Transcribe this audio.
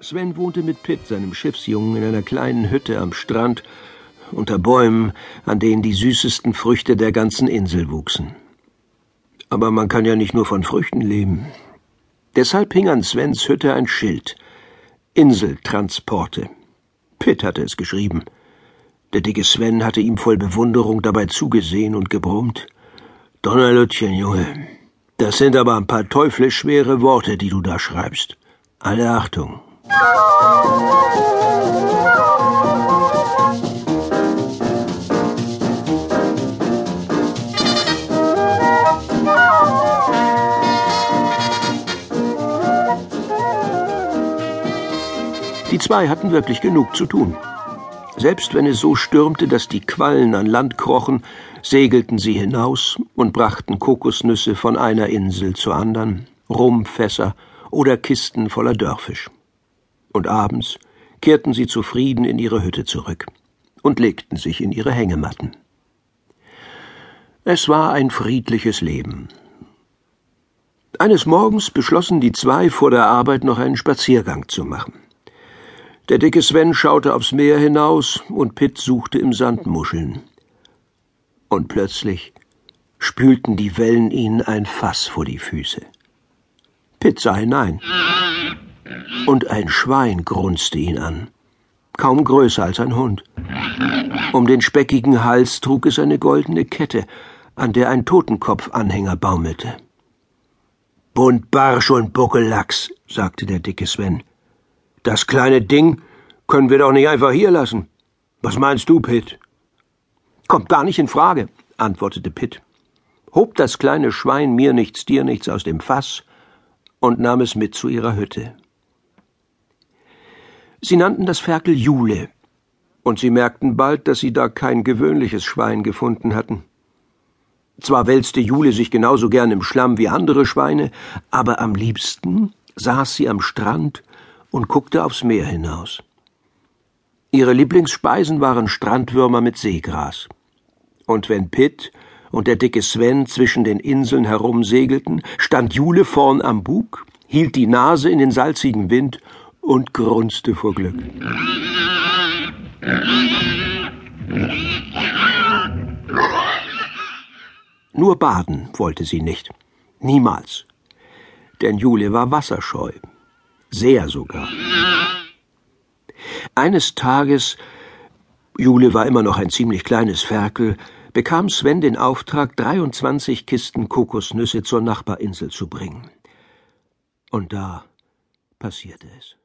Sven wohnte mit Pitt, seinem Schiffsjungen, in einer kleinen Hütte am Strand, unter Bäumen, an denen die süßesten Früchte der ganzen Insel wuchsen. Aber man kann ja nicht nur von Früchten leben. Deshalb hing an Svens Hütte ein Schild. Inseltransporte. Pitt hatte es geschrieben. Der dicke Sven hatte ihm voll Bewunderung dabei zugesehen und gebrummt. Donnerlütchen, Junge, das sind aber ein paar teuflisch schwere Worte, die du da schreibst. Alle Achtung. Die zwei hatten wirklich genug zu tun. Selbst wenn es so stürmte, dass die Quallen an Land krochen, segelten sie hinaus und brachten Kokosnüsse von einer Insel zur anderen, Rumfässer oder Kisten voller Dörfisch. Und abends kehrten sie zufrieden in ihre Hütte zurück und legten sich in ihre Hängematten. Es war ein friedliches Leben. Eines Morgens beschlossen die zwei vor der Arbeit noch einen Spaziergang zu machen. Der dicke Sven schaute aufs Meer hinaus und Pitt suchte im Sand Muscheln. Und plötzlich spülten die Wellen ihnen ein Fass vor die Füße. Pitt sah hinein. Und ein Schwein grunzte ihn an, kaum größer als ein Hund. Um den speckigen Hals trug es eine goldene Kette, an der ein Totenkopfanhänger baumelte. Bunt Barsch und Buckellachs, sagte der dicke Sven. Das kleine Ding können wir doch nicht einfach hier lassen. Was meinst du, Pitt? Kommt gar nicht in Frage, antwortete Pitt, hob das kleine Schwein mir nichts, dir nichts aus dem Fass und nahm es mit zu ihrer Hütte. Sie nannten das Ferkel Jule, und sie merkten bald, dass sie da kein gewöhnliches Schwein gefunden hatten. Zwar wälzte Jule sich genauso gern im Schlamm wie andere Schweine, aber am liebsten saß sie am Strand und guckte aufs Meer hinaus. Ihre Lieblingsspeisen waren Strandwürmer mit Seegras. Und wenn Pitt und der dicke Sven zwischen den Inseln herumsegelten, stand Jule vorn am Bug, hielt die Nase in den salzigen Wind und grunzte vor Glück. Nur baden wollte sie nicht. Niemals. Denn Jule war wasserscheu sehr sogar. Eines Tages, Jule war immer noch ein ziemlich kleines Ferkel, bekam Sven den Auftrag, 23 Kisten Kokosnüsse zur Nachbarinsel zu bringen. Und da passierte es.